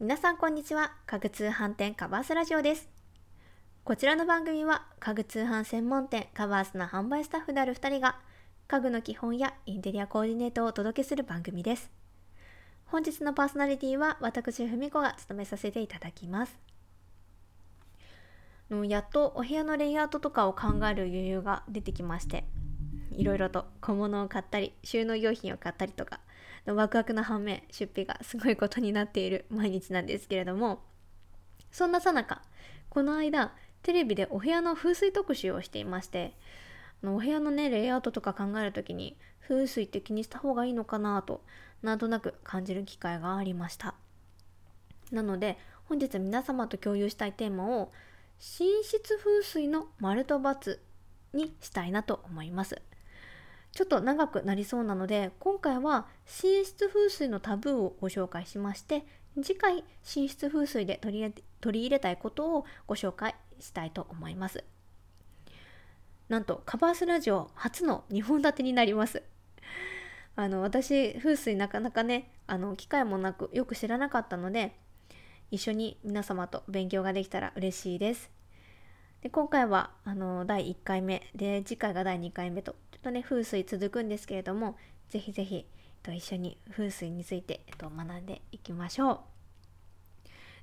皆さんこんにちは。家具通販店カバースラジオです。こちらの番組は家具通販専門店カバースの販売スタッフである2人が家具の基本やインテリアコーディネートをお届けする番組です。本日のパーソナリティは私ふみこが務めさせていただきます。やっとお部屋のレイアウトとかを考える余裕が出てきましていろいろと小物を買ったり収納用品を買ったりとかワクワクな反面出費がすごいことになっている毎日なんですけれどもそんなさなかこの間テレビでお部屋の風水特集をしていましてお部屋のねレイアウトとか考える時に風水って気にした方がいいのかなとなんとなく感じる機会がありました。なので本日皆様と共有したいテーマを寝室風水の丸と×にしたいなと思います。ちょっと長くなりそうなので今回は寝室風水のタブーをご紹介しまして次回寝室風水で取り入れたいことをご紹介したいと思います。なんとカバースラジオ初の2本立てになります。あの私風水なかなかねあの機会もなくよく知らなかったので一緒に皆様と勉強ができたら嬉しいです。で今回はあの第1回目で次回が第2回目とちょっとね風水続くんですけれどもぜひぜひと一緒に風水について、えっと、学んでいきましょう。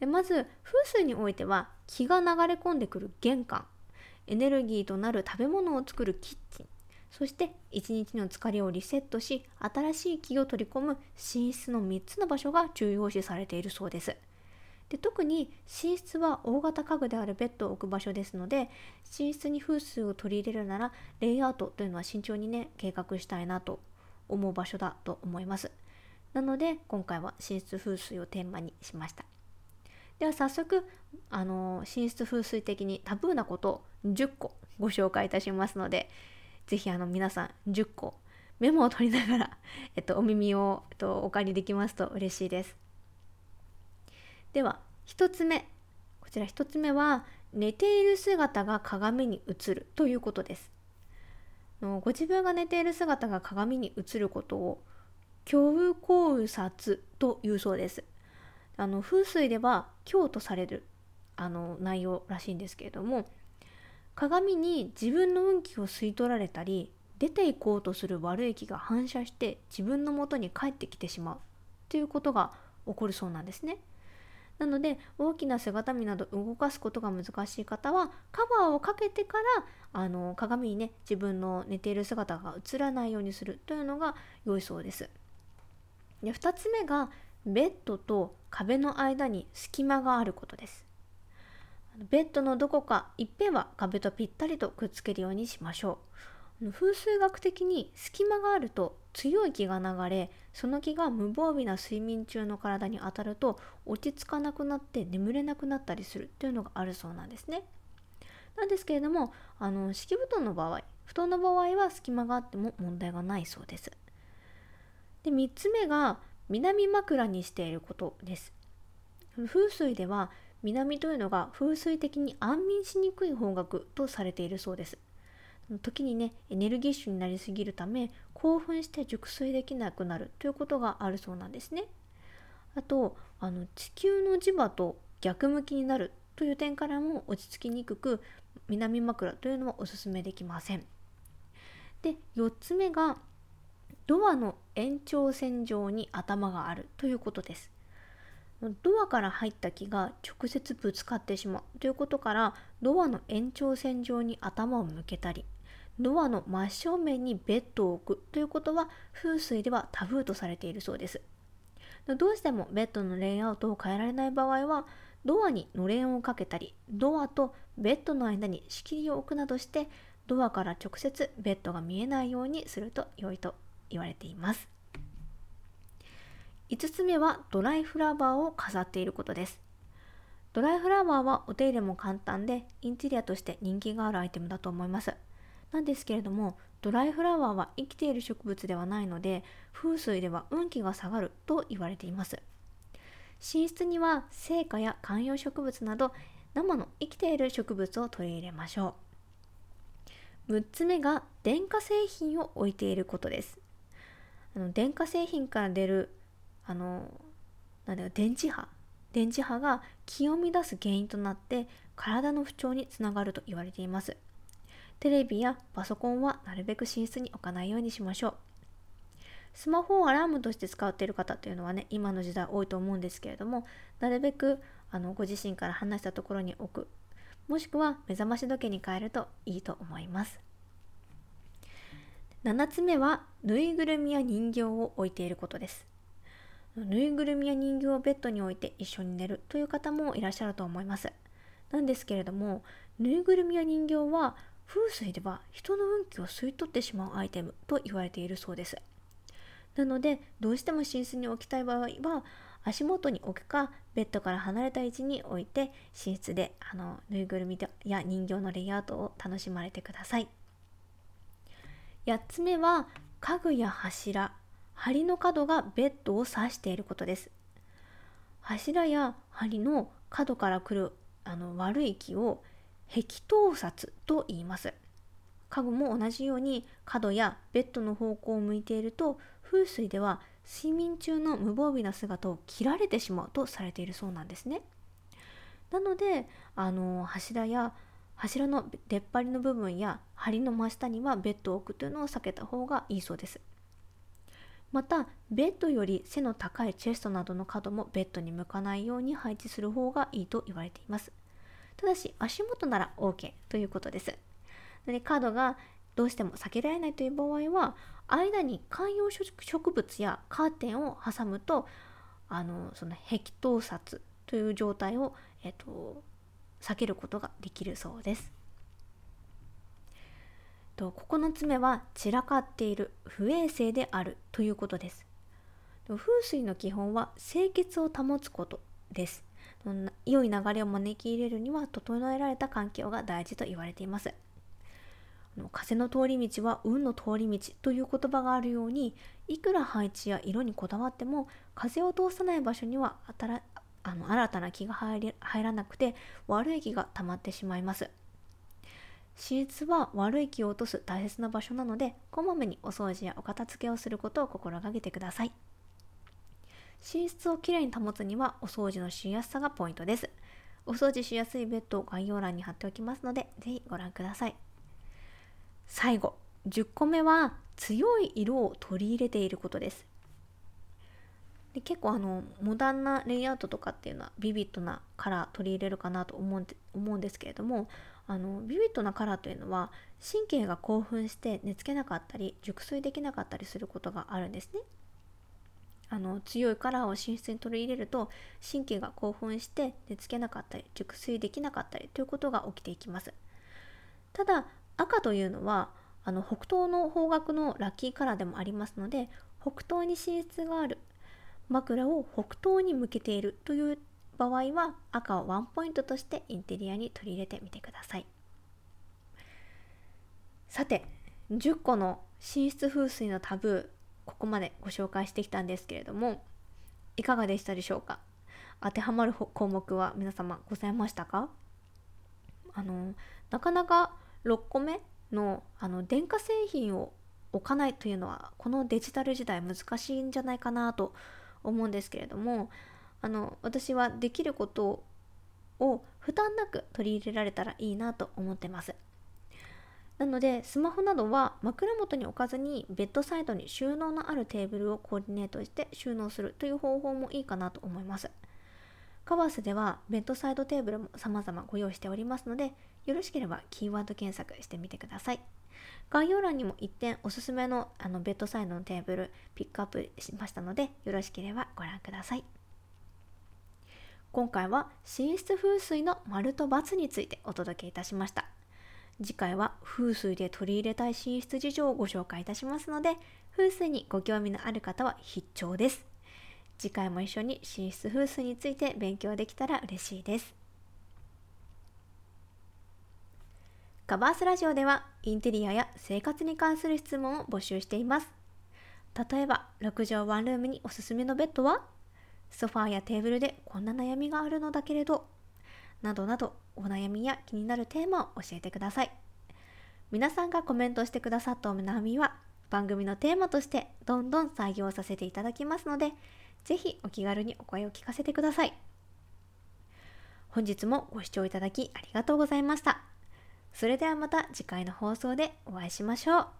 でまず風水においては気が流れ込んでくる玄関エネルギーとなる食べ物を作るキッチンそして一日の疲れをリセットし新しい気を取り込む寝室の3つの場所が重要視されているそうです。で特に寝室は大型家具であるベッドを置く場所ですので寝室に風水を取り入れるならレイアウトというのは慎重にね計画したいなと思う場所だと思います。なので今回は寝室風水をテーマにしました。では早速あの寝室風水的にタブーなことを10個ご紹介いたしますので是非皆さん10個メモを取りながら、えっと、お耳を、えっと、お借りできますと嬉しいです。では1つ目。こちら1つ目は寝ている姿が鏡に映るということです。ご自分が寝ている姿が鏡に映ることを虚無考察というそうです。あの風水では強とされるあの内容らしいんですけれども鏡に自分の運気を吸い取られたり出ていこうとする悪い気が反射して自分の元に帰ってきてしまうということが起こるそうなんですね。なので大きな姿見など動かすことが難しい方はカバーをかけてからあの鏡にね自分の寝ている姿が映らないようにするというのが良いそうです。で2つ目がベッドと壁の間に隙間があることです。ベッドのどこか一辺は壁とぴったりとくっつけるようにしましょう。風水学的に隙間があると強い気が流れその気が無防備な睡眠中の体に当たると落ち着かなくなって眠れなくなったりするというのがあるそうなんですね。なんですけれどもあの敷布団の場合布団の場合は隙間があっても問題がないそうです。で3つ目が南枕にしていることです。風水では南というのが風水的に安眠しにくい方角とされているそうです。時にねエネルギッシュになりすぎるため興奮して熟睡できなくなるということがあるそうなんですね。あとあの地球の磁場と逆向きになるという点からも落ち着きにくく南枕というのはおすすめできません。で4つ目がドアの延長線上に頭があるということです。ドアから入った木が直接ぶつかってしまうということからドアの延長線上に頭を向けたりドアの真正面にベッドを置くということは風水ではタブーとされているそうです。どうしてもベッドのレイアウトを変えられない場合はドアにのれんをかけたりドアとベッドの間に仕切りを置くなどしてドアから直接ベッドが見えないようにすると良いと言われています。5つ目はドライフラワーを飾っていることです。ドライフラワーはお手入れも簡単でインテリアとして人気があるアイテムだと思います。なんですけれどもドライフラワーは生きている植物ではないので風水では運気が下がると言われています。寝室には生花や観葉植物など生の生きている植物を取り入れましょう。6つ目が電化製品を置いていることです。あの電化製品から出るあのなんだ電磁波。電磁波が気を乱す原因となって体の不調につながると言われています。テレビやパソコンはなるべく寝室に置かないようにしましょう。スマホをアラームとして使っている方というのはね今の時代多いと思うんですけれどもなるべくあのご自身から離したところに置く。もしくは目覚まし時計に変えるといいと思います。7つ目はぬいぐるみや人形を置いていることです。ぬいぐるみや人形をベッドに置いて一緒に寝るという方もいらっしゃると思います。なんですけれどもぬいぐるみや人形は風水では人の運気を吸い取ってしまうアイテムと言われているそうです。なのでどうしても寝室に置きたい場合は足元に置くかベッドから離れた位置に置いて寝室であのぬいぐるみや人形のレイアウトを楽しまれてください。8つ目は家具や柱。梁の角がベッドを指していることです。柱や梁の角から来るあの悪い気を壁頭殺と言います家具も同じように角やベッドの方向を向いていると風水では睡眠中の無防備な姿を切られてしまうとされているそうなんですね。なのであの柱や柱の出っ張りの部分や梁の真下にはベッドを置くというのを避けた方がいいそうです。またベッドより背の高いチェストなどの角もベッドに向かないように配置する方がいいと言われています。ただし足元なら OK ということです。で角がどうしても避けられないという場合は間に観葉植物やカーテンを挟むとあのその壁頭殺という状態を、えっと、避けることができるそうです。と9つ目は散らかっている不衛生であるということです。風水の基本は清潔を保つことです。良い流れを招き入れるには整えられた環境が大事と言われています。風の通り道は運の通り道という言葉があるようにいくら配置や色にこだわっても風を通さない場所にはあの新たな気が入らなくて悪い気が溜まってしまいます寝室は悪い気を落とす大切な場所なのでこまめにお掃除やお片付けをすることを心がけてください寝室をきれいに保つにはお掃除のしやすさがポイントです。お掃除しやすいベッドを概要欄に貼っておきますのでぜひご覧ください。最後10個目は強い色を取り入れていることです。で結構あのモダンなレイアウトとかっていうのはビビッドなカラー取り入れるかなと思うん思うんですけれどもあのビビッドなカラーというのは神経が興奮して寝つけなかったり熟睡できなかったりすることがあるんですね。あの強いカラーを寝室に取り入れると神経が興奮して寝つけなかったり熟睡できなかったりということが起きていきます。ただ赤というのはあの北東の方角のラッキーカラーでもありますので北東に寝室がある枕を北東に向けているという場合は赤をワンポイントとしてインテリアに取り入れてみてくださいさて10個の寝室風水のタブーここまでご紹介してきたんですけれどもいかがでしたでしょうか？当てはまる項目は皆様ございましたか？あのなかなか6個目のあの電化製品を置かないというのはこのデジタル時代難しいんじゃないかなと思うんですけれどもあの私はできることを負担なく取り入れられたらいいなと思ってます。なのでスマホなどは枕元に置かずにベッドサイドに収納のあるテーブルをコーディネートして収納するという方法もいいかなと思いますカバースではベッドサイドテーブルも様々ご用意しておりますのでよろしければキーワード検索してみてください。概要欄にも一点おすすめのあのベッドサイドのテーブルピックアップしましたのでよろしければご覧ください。今回は寝室風水の丸と×についてお届けいたしました。次回は風水で取り入れたい寝室事情をご紹介いたしますので風水にご興味のある方は必聴です。次回も一緒に寝室風水について勉強できたら嬉しいです。カバースラジオではインテリアや生活に関する質問を募集しています。例えば、6畳ワンルームにおすすめのベッドは？ソファーやテーブルでこんな悩みがあるのだけれど、などなどお悩みや気になるテーマを教えてください。皆さんがコメントしてくださったお悩みは番組のテーマとしてどんどん採用させていただきますので、是非お気軽にお声を聞かせてください。本日もご視聴いただきありがとうございました。それではまた次回の放送でお会いしましょう。